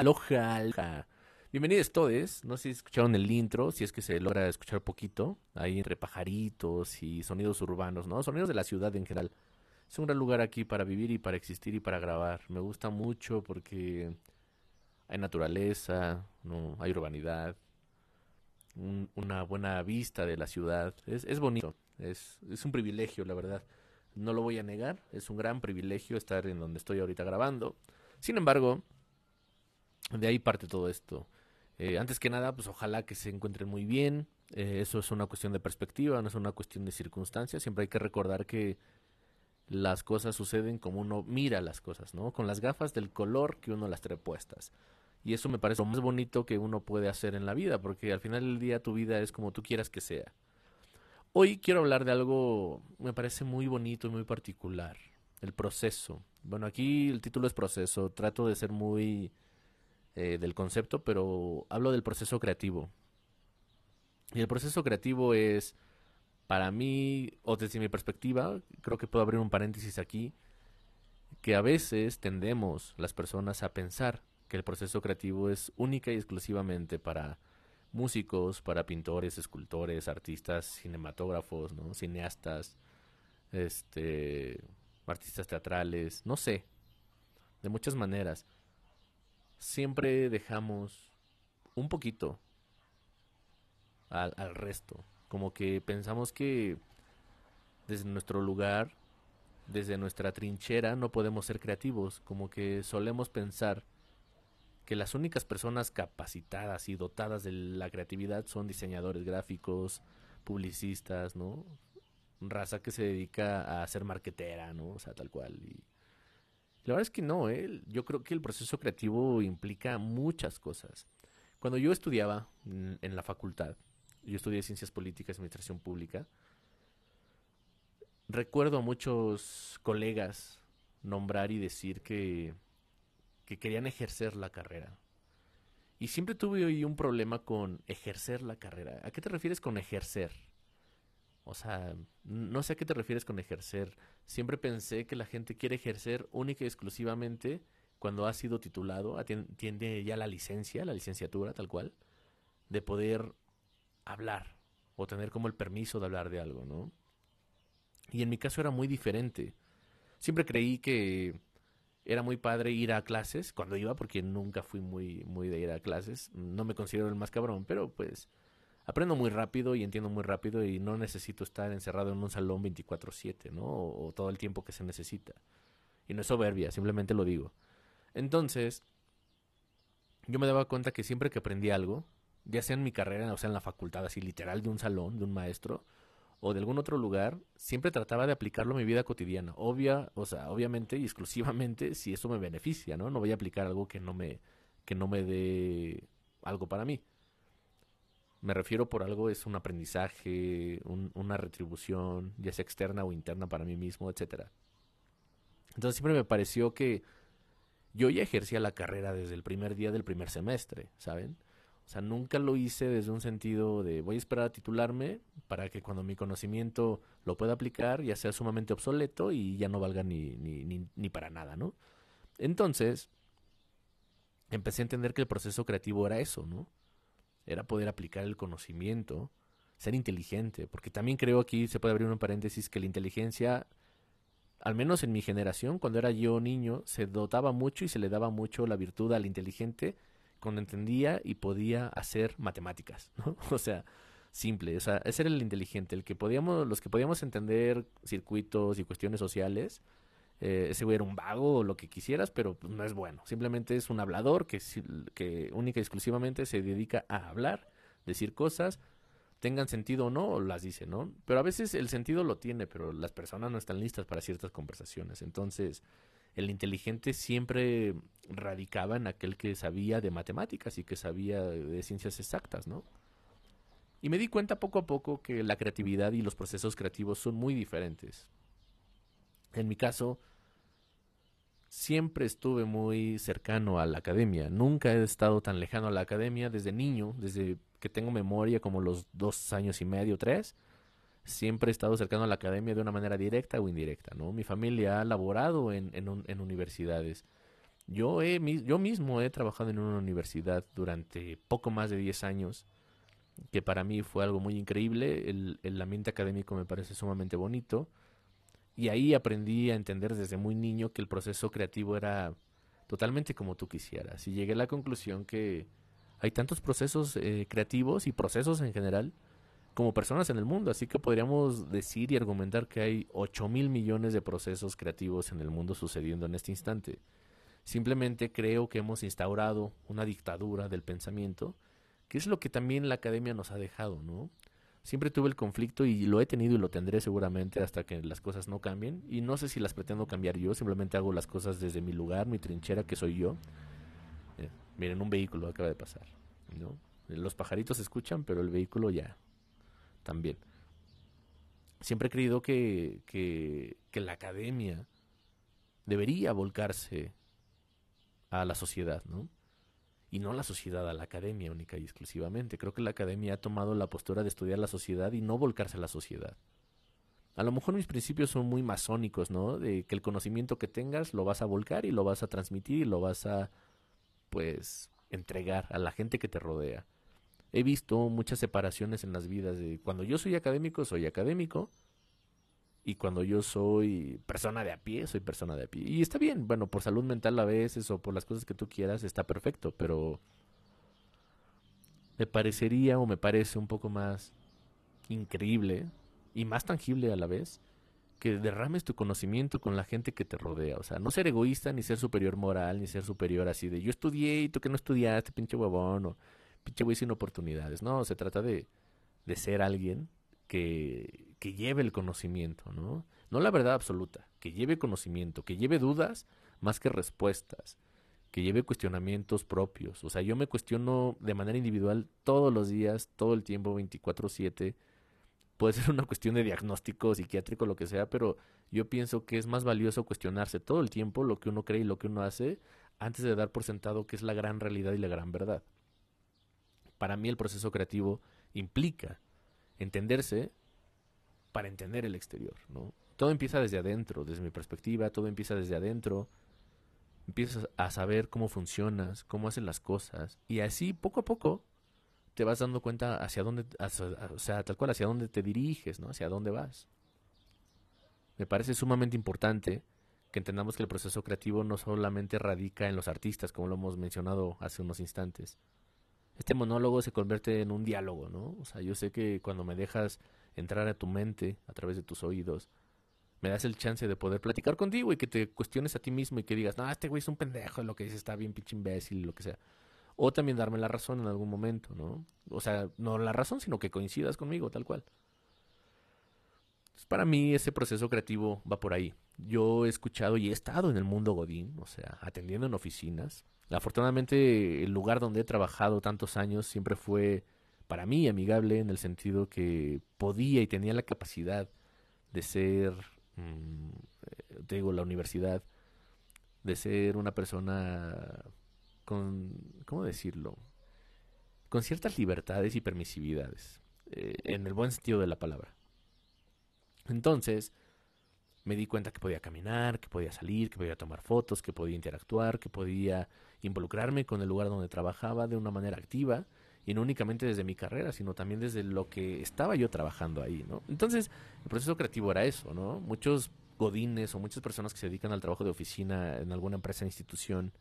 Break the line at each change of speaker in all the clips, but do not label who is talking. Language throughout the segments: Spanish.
Aloha, aloha. Bienvenidos todos. No sé si escucharon el intro, si es que se logra escuchar poquito, ahí entre pajaritos y sonidos urbanos, ¿no? Sonidos de la ciudad en general. Es un gran lugar aquí para vivir y para existir y para grabar. Me gusta mucho porque hay naturaleza, no hay urbanidad, un- una buena vista de la ciudad. Es, es bonito, es, es un privilegio, la verdad. No lo voy a negar, es un gran privilegio estar en donde estoy ahorita grabando. Sin embargo, de ahí parte todo esto. Eh, antes que nada, pues ojalá que se encuentren muy bien. Eh, eso es una cuestión de perspectiva, no es una cuestión de circunstancias. Siempre hay que recordar que las cosas suceden como uno mira las cosas, ¿no? Con las gafas del color que uno las trae puestas. Y eso me parece lo más bonito que uno puede hacer en la vida, porque al final del día tu vida es como tú quieras que sea. Hoy quiero hablar de algo me parece muy bonito y muy particular, el proceso. Bueno, aquí el título es proceso, trato de ser muy eh, del concepto, pero hablo del proceso creativo. Y el proceso creativo es, para mí, o desde mi perspectiva, creo que puedo abrir un paréntesis aquí, que a veces tendemos las personas a pensar que el proceso creativo es única y exclusivamente para músicos, para pintores, escultores, artistas, cinematógrafos, ¿no? cineastas, este, artistas teatrales, no sé, de muchas maneras. Siempre dejamos un poquito al, al resto, como que pensamos que desde nuestro lugar, desde nuestra trinchera, no podemos ser creativos, como que solemos pensar que las únicas personas capacitadas y dotadas de la creatividad son diseñadores gráficos, publicistas, ¿no? Raza que se dedica a ser marquetera, ¿no? O sea, tal cual. La verdad es que no, ¿eh? Yo creo que el proceso creativo implica muchas cosas. Cuando yo estudiaba en, la facultad, yo estudié Ciencias Políticas y Administración Pública, recuerdo a muchos colegas nombrar y decir que que querían ejercer la carrera. Y siempre tuve un problema con ejercer la carrera. ¿A qué te refieres con ejercer? O sea, no sé a qué te refieres con ejercer. Siempre pensé que la gente quiere ejercer única y exclusivamente cuando ha sido titulado, tiene ya la licencia, la licenciatura tal cual, de poder hablar o tener como el permiso de hablar de algo, ¿no? Y en mi caso era muy diferente. Siempre creí que era muy padre ir a clases cuando iba, porque nunca fui muy, muy de ir a clases. No me considero el más cabrón, pero pues aprendo muy rápido y entiendo muy rápido y no necesito estar encerrado en un salón 24/7, ¿no? O, todo el tiempo que se necesita. Y no es soberbia, simplemente lo digo. Entonces, yo me daba cuenta que siempre que aprendí algo, ya sea en mi carrera, o sea en la facultad, así literal de un salón, de un maestro, o de algún otro lugar, siempre trataba de aplicarlo a mi vida cotidiana. Obvia, o sea, obviamente y exclusivamente si eso me beneficia, ¿no? No voy a aplicar algo que no me, que no me dé algo para mí. Me refiero por algo es un aprendizaje, un- una retribución, ya sea externa o interna para mí mismo, etcétera. Entonces siempre me pareció que yo ya ejercía la carrera desde el primer día del primer semestre, ¿saben? O sea, nunca lo hice desde un sentido de voy a esperar a titularme para que cuando mi conocimiento lo pueda aplicar ya sea sumamente obsoleto y ya no valga ni, ni, ni, ni para nada, ¿no? Entonces, empecé a entender que el proceso creativo era eso, ¿no? Era poder aplicar el conocimiento, ser inteligente, porque también creo aquí se puede abrir un paréntesis que la inteligencia, al menos en mi generación, cuando era yo niño, se dotaba mucho y se le daba mucho la virtud al inteligente cuando entendía y podía hacer matemáticas, ¿no? O sea, simple, o sea, ese era el inteligente, el que podíamos, los que podíamos entender circuitos y cuestiones sociales, eh, ese güey era un vago o lo que quisieras, pero pues, no es bueno, simplemente es un hablador que, que única y exclusivamente se dedica a hablar, decir cosas, tengan sentido o no, las dice, ¿no? Pero a veces el sentido lo tiene, pero las personas no están listas para ciertas conversaciones, entonces el inteligente siempre radicaba en aquel que sabía de matemáticas y que sabía de ciencias exactas, ¿no? Y me di cuenta poco a poco que la creatividad y los procesos creativos son muy diferentes. En mi caso, siempre estuve muy cercano a la academia. Nunca he estado tan lejano a la academia desde niño, desde que tengo memoria, como los dos años y medio, tres. Siempre he estado cercano a la academia de una manera directa o indirecta, ¿no? Mi familia ha laborado en, en un- en universidades. Yo, he, yo mismo he trabajado en una universidad durante poco más de 10 años, que para mí fue algo muy increíble. El ambiente académico me parece sumamente bonito. Y ahí aprendí a entender desde muy niño que el proceso creativo era totalmente como tú quisieras. Y llegué a la conclusión que hay tantos procesos eh, creativos y procesos en general como personas en el mundo. Así que podríamos decir y argumentar que hay 8 mil millones de procesos creativos en el mundo sucediendo en este instante. Simplemente creo que hemos instaurado una dictadura del pensamiento, que es lo que también la academia nos ha dejado, ¿no? Siempre tuve el conflicto y lo he tenido y lo tendré seguramente hasta que las cosas no cambien. Y no sé si las pretendo cambiar yo, simplemente hago las cosas desde mi lugar, mi trinchera, que soy yo. Eh, miren, un vehículo acaba de pasar. ¿no? Los pajaritos escuchan, pero el vehículo ya también. Siempre he creído que, que, que la academia debería volcarse a la sociedad, ¿no? Y no la sociedad a la academia única y exclusivamente. Creo que la academia ha tomado la postura de estudiar la sociedad y no volcarse a la sociedad. A lo mejor mis principios son muy masónicos, ¿no? De que el conocimiento que tengas lo vas a volcar y lo vas a transmitir y lo vas a, pues, entregar a la gente que te rodea. He visto muchas separaciones en las vidas de cuando yo soy académico, soy académico, y cuando yo soy persona de a pie, soy persona de a pie. Y está bien, bueno, por salud mental a veces o por las cosas que tú quieras, está perfecto, pero me parecería o me parece un poco más increíble y más tangible a la vez que derrames tu conocimiento con la gente que te rodea. O sea, no ser egoísta, ni ser superior moral, ni ser superior así de yo estudié y tú que no estudiaste, pinche huevón, o pinche güey sin oportunidades. No, se trata de, de ser alguien que, que lleve el conocimiento, ¿no? No la verdad absoluta, que lleve conocimiento, que lleve dudas más que respuestas, que lleve cuestionamientos propios. O sea, yo me cuestiono de manera individual todos los días, todo el tiempo, 24/7. Puede ser una cuestión de diagnóstico psiquiátrico, lo que sea, pero yo pienso que es más valioso cuestionarse todo el tiempo lo que uno cree y lo que uno hace antes de dar por sentado que es la gran realidad y la gran verdad. Para mí el proceso creativo implica entenderse para entender el exterior, ¿no? Todo empieza desde adentro, desde mi perspectiva, todo empieza desde adentro. Empiezas a saber cómo funcionas, cómo hacen las cosas y así poco a poco te vas dando cuenta hacia dónde, o sea, tal cual hacia dónde te diriges, ¿no? Hacia dónde vas. Me parece sumamente importante que entendamos que el proceso creativo no solamente radica en los artistas, como lo hemos mencionado hace unos instantes, este monólogo se convierte en un diálogo, ¿no? O sea, yo sé que cuando me dejas entrar a tu mente a través de tus oídos, me das el chance de poder platicar contigo y que te cuestiones a ti mismo y que digas, no, este güey es un pendejo, lo que dice está bien pinche imbécil, lo que sea. O también darme la razón en algún momento, ¿no? O sea, no la razón, sino que coincidas conmigo, tal cual. para mí ese proceso creativo va por ahí. Yo he escuchado y he estado en el mundo Godín, o sea, atendiendo en oficinas, Afortunadamente, el lugar donde he trabajado tantos años siempre fue para mí amigable en el sentido que podía y tenía la capacidad de ser, mm, eh, te digo, la universidad, de ser una persona con, ¿cómo decirlo? Con ciertas libertades y permisividades, eh, en el buen sentido de la palabra. Entonces, me di cuenta que podía caminar, que podía salir, que podía tomar fotos, que podía interactuar, que podía involucrarme con el lugar donde trabajaba de una manera activa y no únicamente desde mi carrera, sino también desde lo que estaba yo trabajando ahí, ¿no? Entonces, el proceso creativo era eso, ¿no? Muchos godines o muchas personas que se dedican al trabajo de oficina en alguna empresa institución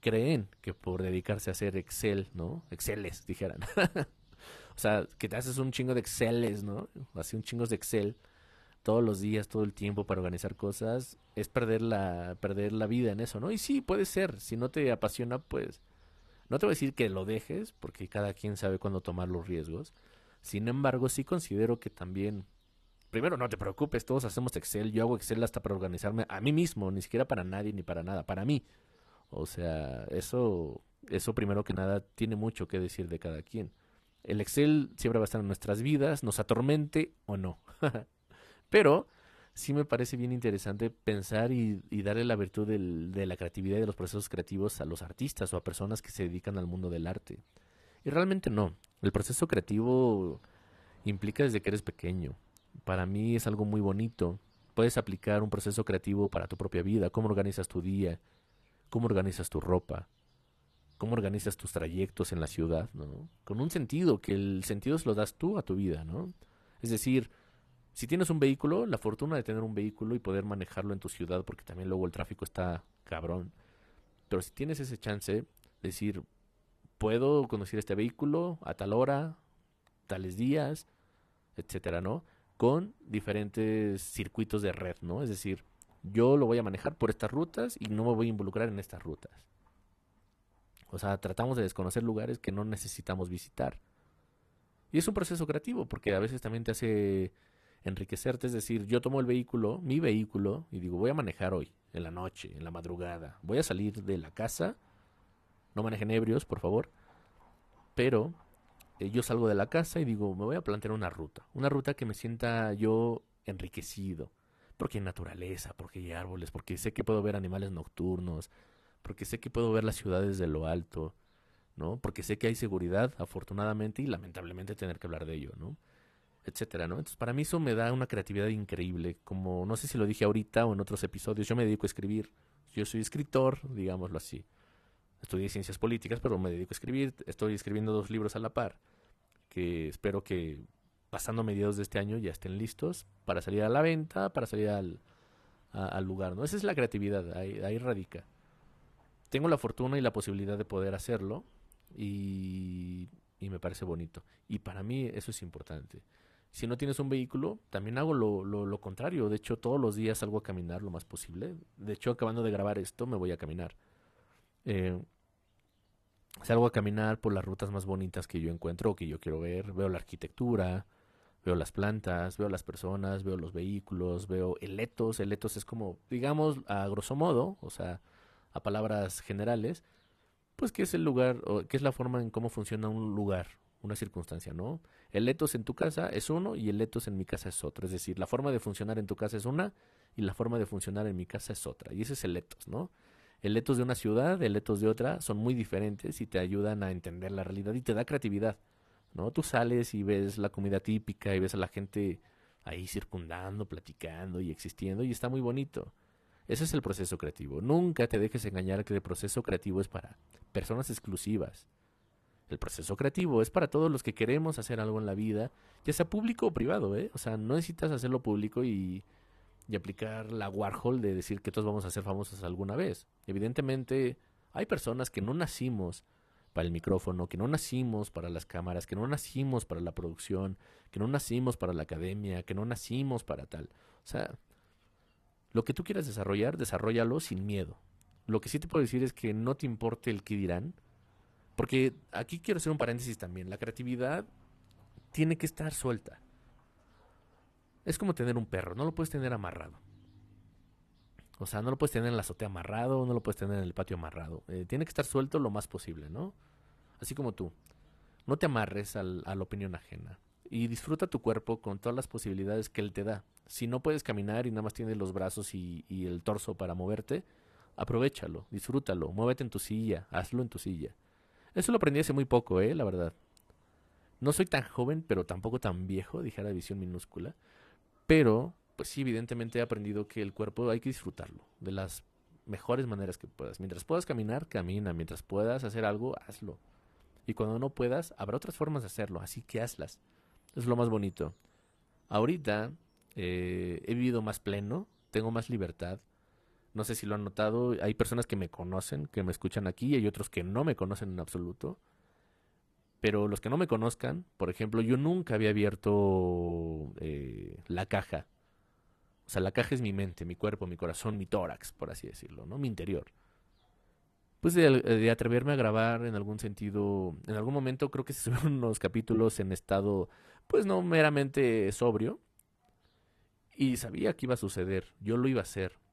creen que por dedicarse a hacer Excel, ¿no? Exceles, dijeran. o sea, que te haces un chingo de Exceles, ¿no? Así un chingo de Excel todos los días, todo el tiempo para organizar cosas, es perder la, perder la vida en eso, ¿no? Y sí, puede ser, si no te apasiona, pues no te voy a decir que lo dejes, porque cada quien sabe cuándo tomar los riesgos. Sin embargo, sí considero que también, primero, no te preocupes, todos hacemos Excel, yo hago Excel hasta para organizarme a mí mismo, ni siquiera para nadie ni para nada, para mí. O sea, eso, eso primero que nada tiene mucho que decir de cada quien. El Excel siempre va a estar en nuestras vidas, nos atormente o no. Pero sí me parece bien interesante pensar y, darle la virtud de la creatividad y de los procesos creativos a los artistas o a personas que se dedican al mundo del arte. Y realmente no. El proceso creativo implica desde que eres pequeño. Para mí es algo muy bonito. Puedes aplicar un proceso creativo para tu propia vida, cómo organizas tu día, cómo organizas tu ropa, cómo organizas tus trayectos en la ciudad. Con un sentido, que el sentido se lo das tú a tu vida, ¿no? Es decir, si tienes un vehículo, la fortuna de tener un vehículo y poder manejarlo en tu ciudad, porque también luego el tráfico está cabrón. Pero si tienes ese chance, decir, puedo conducir este vehículo a tal hora, tales días, etcétera, ¿no? Con diferentes circuitos de red, ¿no? Es decir, yo lo voy a manejar por estas rutas y no me voy a involucrar en estas rutas. O sea, tratamos de desconocer lugares que no necesitamos visitar. Y es un proceso creativo, porque a veces también te hace enriquecerte, es decir, yo tomo el vehículo, mi vehículo, y digo, voy a manejar hoy, en la noche, en la madrugada, voy a salir de la casa, no manejen ebrios, por favor, pero eh, yo salgo de la casa y digo, me voy a plantear una ruta, una ruta que me sienta yo enriquecido, porque hay naturaleza, porque hay árboles, porque sé que puedo ver animales nocturnos, porque sé que puedo ver las ciudades de lo alto, ¿no? Porque sé que hay seguridad, afortunadamente, y lamentablemente tener que hablar de ello, ¿no? Etcétera, ¿no? Entonces, para mí eso me da una creatividad increíble, como no sé si lo dije ahorita o en otros episodios, yo me dedico a escribir, yo soy escritor, digámoslo así. Estudié ciencias políticas, pero me dedico a escribir, estoy escribiendo dos libros a la par, que espero que pasando mediados de este año ya estén listos para salir a la venta, para salir al, al lugar, ¿no? Esa es la creatividad, ahí, ahí radica. Tengo la fortuna y la posibilidad de poder hacerlo y, y me parece bonito. Y para mí eso es importante si no tienes un vehículo, también hago lo, contrario. De hecho, todos los días salgo a caminar lo más posible. De hecho, acabando de grabar esto, me voy a caminar. Eh, salgo a caminar por las rutas más bonitas que yo encuentro o que yo quiero ver. Veo la arquitectura, veo las plantas, veo las personas, veo los vehículos, veo el etos. El etos es como, digamos, a grosso modo, o sea, a palabras generales, pues que es el lugar, o que es la forma en cómo funciona un lugar, una circunstancia, ¿no? El etos en tu casa es uno y el etos en mi casa es otro. Es decir, la forma de funcionar en tu casa es una y la forma de funcionar en mi casa es otra. Y ese es el etos, ¿no? El etos de una ciudad, el etos de otra, son muy diferentes y te ayudan a entender la realidad y te da creatividad, ¿no? Tú sales y ves la comida típica y ves a la gente ahí circundando, platicando y existiendo y está muy bonito. Ese es el proceso creativo. Nunca te dejes engañar que el proceso creativo es para personas exclusivas. El proceso creativo es para todos los que queremos hacer algo en la vida, ya sea público o privado, ¿eh? O sea, no necesitas hacerlo público y, aplicar la Warhol de decir que todos vamos a ser famosos alguna vez. Evidentemente, hay personas que no nacimos para el micrófono, que no nacimos para las cámaras, que no nacimos para la producción, que no nacimos para la academia, que no nacimos para tal. O sea, lo que tú quieras desarrollar, desarrollalo sin miedo. Lo que sí te puedo decir es que no te importe el que dirán, porque aquí quiero hacer un paréntesis también. La creatividad tiene que estar suelta. Es como tener un perro, no lo puedes tener amarrado. O sea, no lo puedes tener en la azotea amarrado, no lo puedes tener en el patio amarrado. Eh, tiene que estar suelto lo más posible, ¿no? Así como tú. No te amarres al, a la opinión ajena. Y disfruta tu cuerpo con todas las posibilidades que él te da. Si no puedes caminar y nada más tienes los brazos y, y el torso para moverte, aprovechalo, disfrútalo, muévete en tu silla, hazlo en tu silla. Eso lo aprendí hace muy poco, ¿eh? La verdad. No soy tan joven, pero tampoco tan viejo, dijera visión minúscula. Pero, pues sí, evidentemente he aprendido que el cuerpo hay que disfrutarlo de las mejores maneras que puedas. Mientras puedas caminar, camina. Mientras puedas hacer algo, hazlo. Y cuando no puedas, habrá otras formas de hacerlo, así que hazlas. Es lo más bonito. Ahorita eh, he vivido más pleno, tengo más libertad, no sé si lo han notado, hay personas que me conocen, que me escuchan aquí, y hay otros que no me conocen en absoluto. Pero los que no me conozcan, por ejemplo, yo nunca había abierto eh, la caja. O sea, la caja es mi mente, mi cuerpo, mi corazón, mi tórax, por así decirlo, ¿no? Mi interior. Pues de, atreverme a grabar en algún sentido, en algún momento creo que se subieron unos capítulos en estado, pues no meramente sobrio. Y sabía que iba a suceder, yo lo iba a hacer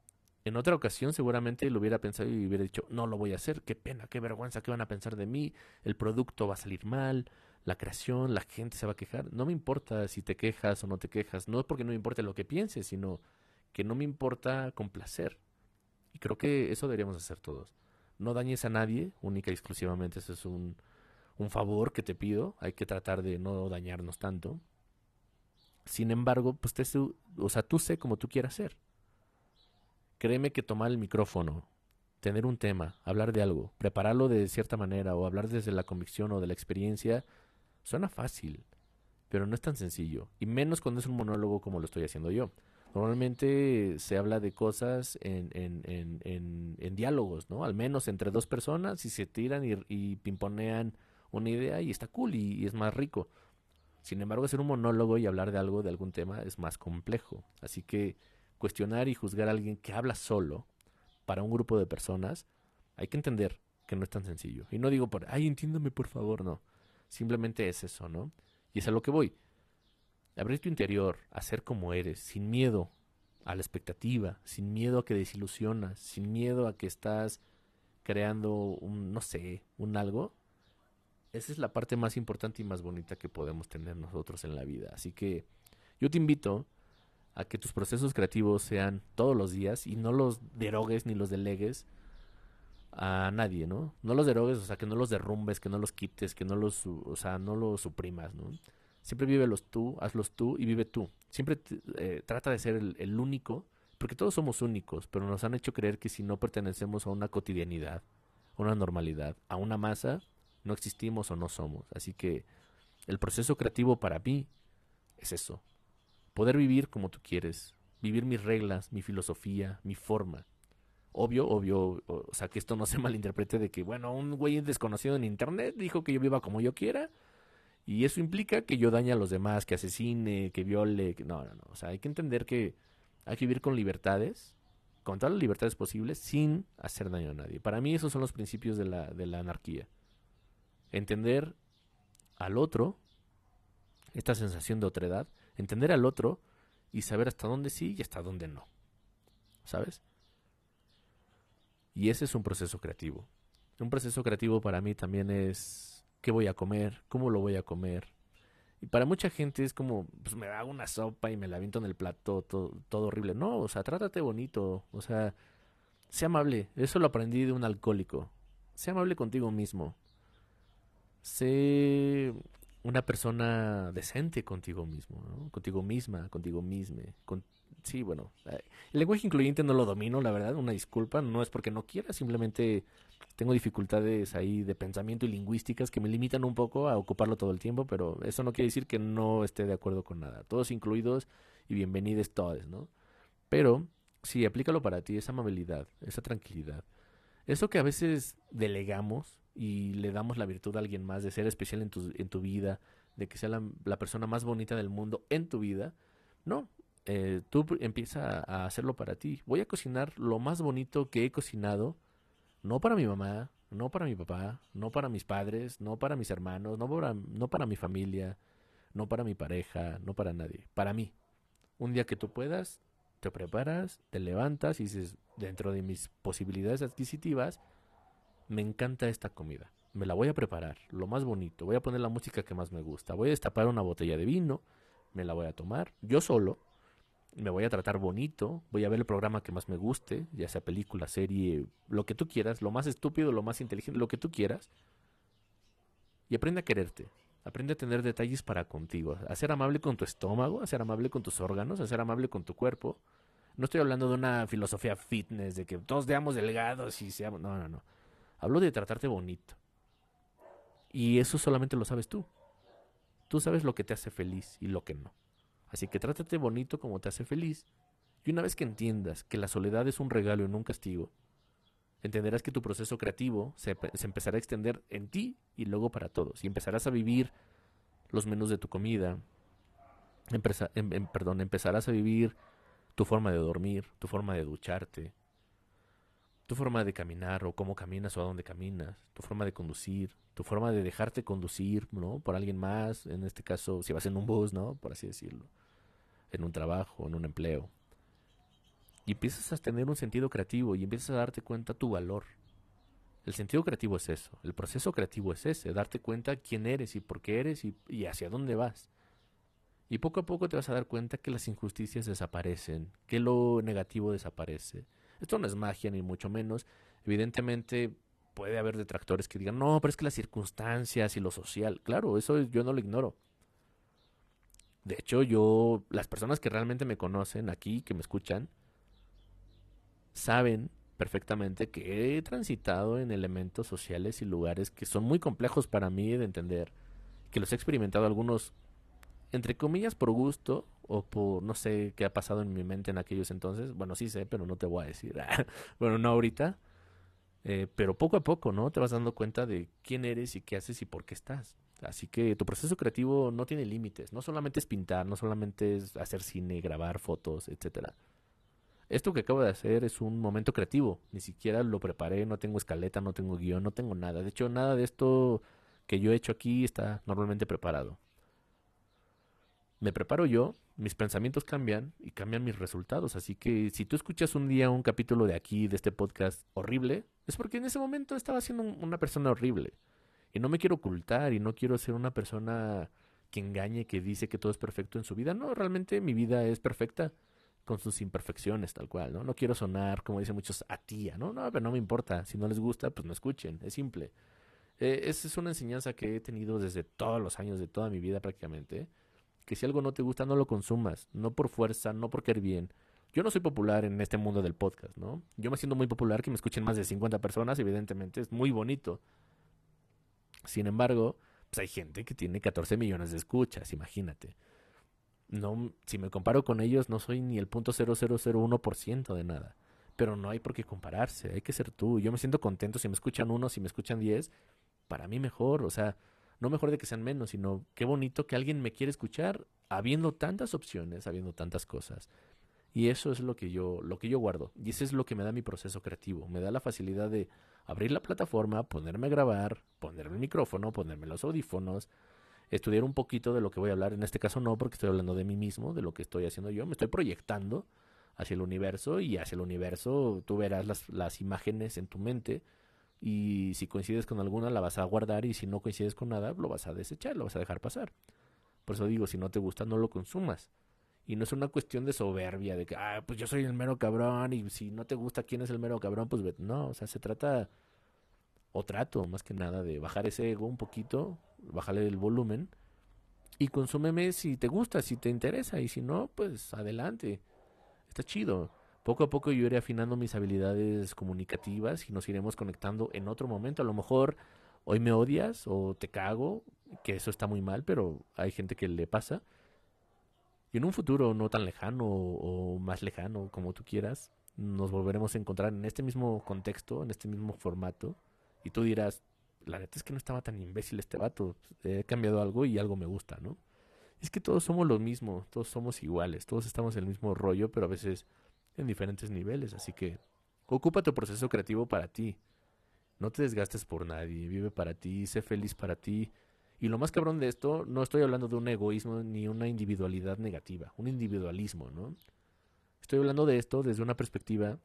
en otra ocasión seguramente lo hubiera pensado y hubiera dicho, no lo voy a hacer, qué pena, qué vergüenza, qué van a pensar de mí, el producto va a salir mal, la creación, la gente se va a quejar. No me importa si te quejas o no te quejas, no es porque no me importe lo que pienses, sino que no me importa complacer. Y creo que eso deberíamos hacer todos. No dañes a nadie, única y exclusivamente, eso es un, un favor que te pido, hay que tratar de no dañarnos tanto. Sin embargo, pues te, o sea, tú sé como tú quieras ser. Créeme que tomar el micrófono tener un tema, hablar de algo, prepararlo de cierta manera o hablar desde la convicción o de la experiencia, suena fácil, pero no es tan sencillo. Y menos cuando es un monólogo como lo estoy haciendo yo. Normalmente se habla de cosas en, diálogos, ¿no? Al menos entre dos personas y se tiran y, y pimponean una idea y está cool y, es más rico. Sin embargo, hacer un monólogo y hablar de algo, de algún tema, es más complejo. Así que cuestionar y juzgar a alguien que habla solo para un grupo de personas, hay que entender que no es tan sencillo. Y no digo por, ay, entiéndame por favor, no. Simplemente es eso, ¿no? Y es a lo que voy. Abrir tu interior, hacer como eres, sin miedo a la expectativa, sin miedo a que desilusionas, sin miedo a que estás creando un, no sé, un algo. Esa es la parte más importante y más bonita que podemos tener nosotros en la vida. Así que yo te invito a que tus procesos creativos sean todos los días y no los derogues ni los delegues a nadie, ¿no? No los derogues, o sea, que no los derrumbes, que no los quites, que no los, o sea, no los suprimas, ¿no? Siempre vívelos tú, hazlos tú y vive tú. Siempre eh, trata de ser el, único, porque todos somos únicos, pero nos han hecho creer que si no pertenecemos a una cotidianidad, a una normalidad, a una masa, no existimos o no somos. Así que el proceso creativo para mí es eso. Poder vivir como tú quieres, vivir mis reglas, mi filosofía, mi forma. Obvio, obvio, o sea, que esto no se malinterprete de que, bueno, un güey desconocido en internet dijo que yo viva como yo quiera y eso implica que yo dañe a los demás, que asesine, que viole, que... no, no, no, o sea, hay que entender que hay que vivir con libertades, con todas las libertades posibles, sin hacer daño a nadie. Para mí esos son los principios de la, de la anarquía. Entender al otro, esta sensación de otredad, entender al otro y saber hasta dónde sí y hasta dónde no. ¿Sabes? Y ese es un proceso creativo. Un proceso creativo para mí también es qué voy a comer, cómo lo voy a comer. Y para mucha gente es como, pues me hago una sopa y me la aviento en el plato, todo, todo horrible. No, o sea, trátate bonito, o sea, sé amable. Eso lo aprendí de un alcohólico. Sé amable contigo mismo. Sé una persona decente contigo mismo, ¿no? contigo misma, contigo misma. Con... Sí, bueno, eh, el lenguaje incluyente no lo domino, la verdad, una disculpa, no es porque no quiera, simplemente tengo dificultades ahí de pensamiento y lingüísticas que me limitan un poco a ocuparlo todo el tiempo, pero eso no quiere decir que no esté de acuerdo con nada. Todos incluidos y bienvenidos todos, ¿no? Pero sí, aplícalo para ti, esa amabilidad, esa tranquilidad. Eso que a veces delegamos y le damos la virtud a alguien más de ser especial en tu, en tu vida, de que sea la, persona más bonita del mundo en tu vida, no, eh, tú empieza a hacerlo para ti. Voy a cocinar lo más bonito que he cocinado, no para mi mamá, no para mi papá, no para mis padres, no para mis hermanos, no para, no para mi familia, no para mi pareja, no para nadie, para mí. Un día que tú puedas, te preparas, te levantas y dices, dentro de mis posibilidades adquisitivas, me encanta esta comida. Me la voy a preparar, lo más bonito. Voy a poner la música que más me gusta. Voy a destapar una botella de vino, me la voy a tomar, yo solo. Me voy a tratar bonito, voy a ver el programa que más me guste, ya sea película, serie, lo que tú quieras, lo más estúpido, lo más inteligente, lo que tú quieras. Y aprende a quererte, aprende a tener detalles para contigo, a ser amable con tu estómago, a ser amable con tus órganos, a ser amable con tu cuerpo. No estoy hablando de una filosofía fitness, de que todos veamos delgados y seamos... No, no, no. Hablo de tratarte bonito. Y eso solamente lo sabes tú. Tú sabes lo que te hace feliz y lo que no. Así que trátate bonito como te hace feliz. Y una vez que entiendas que la soledad es un regalo y no un castigo, entenderás que tu proceso creativo se, empezará a extender en ti y luego para todos. Y empezarás a vivir los menús de tu comida. Em, em, perdón, empezarás a vivir tu forma de dormir, tu forma de ducharte, tu forma de caminar o cómo caminas o a dónde caminas, tu forma de conducir, tu forma de dejarte conducir, ¿no? Por alguien más, en este caso, si vas en un bus, ¿no? Por así decirlo, en un trabajo, en un empleo. Y empiezas a tener un sentido creativo y empiezas a darte cuenta tu valor. El sentido creativo es eso, el proceso creativo es ese, darte cuenta quién eres y por qué eres y, y hacia dónde vas. Y poco a poco te vas a dar cuenta que las injusticias desaparecen, que lo negativo desaparece, esto no es magia, ni mucho menos. Evidentemente puede haber detractores que digan, no, pero es que las circunstancias y lo social, claro, eso yo no lo ignoro. De hecho, yo, las personas que realmente me conocen aquí, que me escuchan, saben perfectamente que he transitado en elementos sociales y lugares que son muy complejos para mí de entender, que los he experimentado algunos, entre comillas, por gusto o por no sé qué ha pasado en mi mente en aquellos entonces. Bueno, sí sé, pero no te voy a decir. bueno, no ahorita. Eh, pero poco a poco, ¿no? Te vas dando cuenta de quién eres y qué haces y por qué estás. Así que tu proceso creativo no tiene límites. No solamente es pintar, no solamente es hacer cine, grabar fotos, etcétera. Esto que acabo de hacer es un momento creativo. Ni siquiera lo preparé, no tengo escaleta, no tengo guion, no tengo nada. De hecho, nada de esto que yo he hecho aquí está normalmente preparado. Me preparo yo, mis pensamientos cambian y cambian mis resultados. Así que si tú escuchas un día un capítulo de aquí, de este podcast horrible, es porque en ese momento estaba siendo una persona horrible. Y no me quiero ocultar y no quiero ser una persona que engañe, que dice que todo es perfecto en su vida. No, realmente mi vida es perfecta con sus imperfecciones, tal cual, ¿no? No quiero sonar, como dicen muchos, a tía, ¿no? No, pero no me importa. Si no les gusta, pues no escuchen. Es simple. Eh, esa es una enseñanza que he tenido desde todos los años de toda mi vida prácticamente. Que si algo no te gusta, no lo consumas. No por fuerza, no por querer bien. Yo no soy popular en este mundo del podcast, ¿no? Yo me siento muy popular, que me escuchen más de 50 personas, evidentemente, es muy bonito. Sin embargo, pues hay gente que tiene 14 millones de escuchas, imagínate. No, si me comparo con ellos, no soy ni el punto .0001% de nada. Pero no hay por qué compararse, hay que ser tú. Yo me siento contento si me escuchan uno, si me escuchan diez, para mí mejor. O sea, no mejor de que sean menos, sino qué bonito que alguien me quiera escuchar habiendo tantas opciones, habiendo tantas cosas. Y eso es lo que yo, lo que yo guardo. Y eso es lo que me da mi proceso creativo. Me da la facilidad de abrir la plataforma, ponerme a grabar, ponerme el micrófono, ponerme los audífonos, estudiar un poquito de lo que voy a hablar. En este caso no, porque estoy hablando de mí mismo, de lo que estoy haciendo yo. Me estoy proyectando hacia el universo y hacia el universo tú verás las, las imágenes en tu mente y si coincides con alguna la vas a guardar y si no coincides con nada lo vas a desechar, lo vas a dejar pasar. Por eso digo, si no te gusta no lo consumas. Y no es una cuestión de soberbia, de que, ah, pues yo soy el mero cabrón y si no te gusta quién es el mero cabrón, pues no, o sea, se trata, o trato más que nada de bajar ese ego un poquito, bajarle el volumen y consúmeme si te gusta, si te interesa y si no, pues adelante, está chido. Poco a poco yo iré afinando mis habilidades comunicativas y nos iremos conectando en otro momento. A lo mejor hoy me odias o te cago, que eso está muy mal, pero hay gente que le pasa y en un futuro no tan lejano o más lejano, como tú quieras, nos volveremos a encontrar en este mismo contexto, en este mismo formato. Y tú dirás, la neta es que no estaba tan imbécil este vato. He cambiado algo y algo me gusta, ¿no? Es que todos somos lo mismo, todos somos iguales, todos estamos en el mismo rollo, pero a veces en diferentes niveles. Así que ocupa tu proceso creativo para ti. No te desgastes por nadie, vive para ti, sé feliz para ti y lo más cabrón de esto, no estoy hablando de un egoísmo ni una individualidad negativa, un individualismo, ¿no? Estoy hablando de esto desde una perspectiva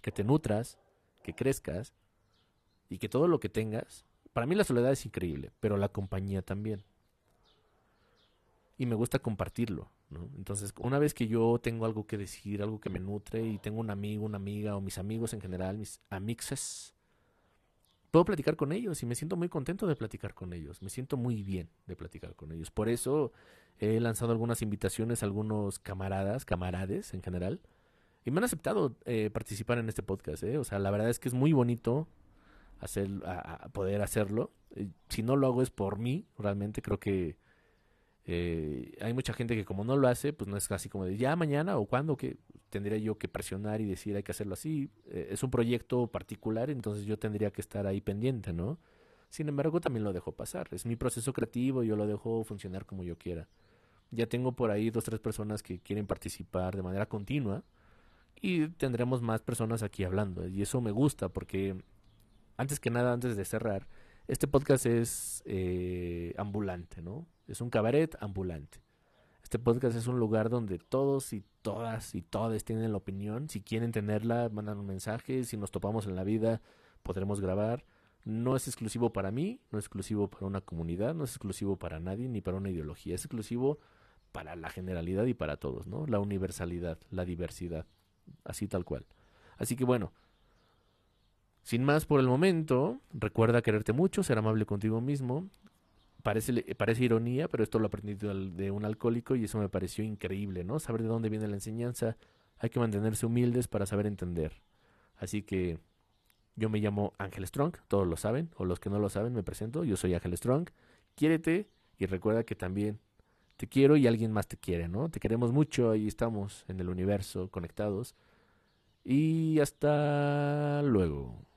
que te nutras, que crezcas y que todo lo que tengas, para mí la soledad es increíble, pero la compañía también. Y me gusta compartirlo, Entonces, una vez que yo tengo algo que decir, algo que me nutre y tengo un amigo, una amiga o mis amigos en general, mis amixes, puedo platicar con ellos y me siento muy contento de platicar con ellos, me siento muy bien de platicar con ellos. Por eso he lanzado algunas invitaciones a algunos camaradas, camarades en general, y me han aceptado eh, participar en este podcast. ¿eh? O sea, la verdad es que es muy bonito hacer, poder hacerlo. Eh, si no lo hago es por mí, realmente creo que eh, hay mucha gente que como no lo hace, pues no es así como de ya mañana o cuándo que tendría yo que presionar y decir hay que hacerlo así. Eh, es un proyecto particular, entonces yo tendría que estar ahí pendiente, ¿no? Sin embargo, también lo dejo pasar. Es mi proceso creativo, yo lo dejo funcionar como yo quiera. Ya tengo por ahí dos, tres personas que quieren participar de manera continua y tendremos más personas aquí hablando. Y eso me gusta porque, antes que nada, antes de cerrar, este podcast es eh, ambulante, ¿no? Es un cabaret ambulante. Este podcast es un lugar donde todos y todas y todas tienen la opinión. Si quieren tenerla, mandan un mensaje. Si nos topamos en la vida, podremos grabar. No es exclusivo para mí, no es exclusivo para una comunidad, no es exclusivo para nadie ni para una ideología. Es exclusivo para la generalidad y para todos, ¿no? La universalidad, la diversidad, así tal cual. Así que bueno, sin más por el momento, recuerda quererte mucho, ser amable contigo mismo, parece, parece ironía, pero esto lo aprendí de un alcohólico y eso me pareció increíble, ¿no? Saber de dónde viene la enseñanza, hay que mantenerse humildes para saber entender. Así que yo me llamo Ángel Strong, todos lo saben, o los que no lo saben me presento, yo soy Ángel Strong. Quiérete y recuerda que también te quiero y alguien más te quiere, ¿no? Te queremos mucho, ahí estamos en el universo conectados. Y hasta luego.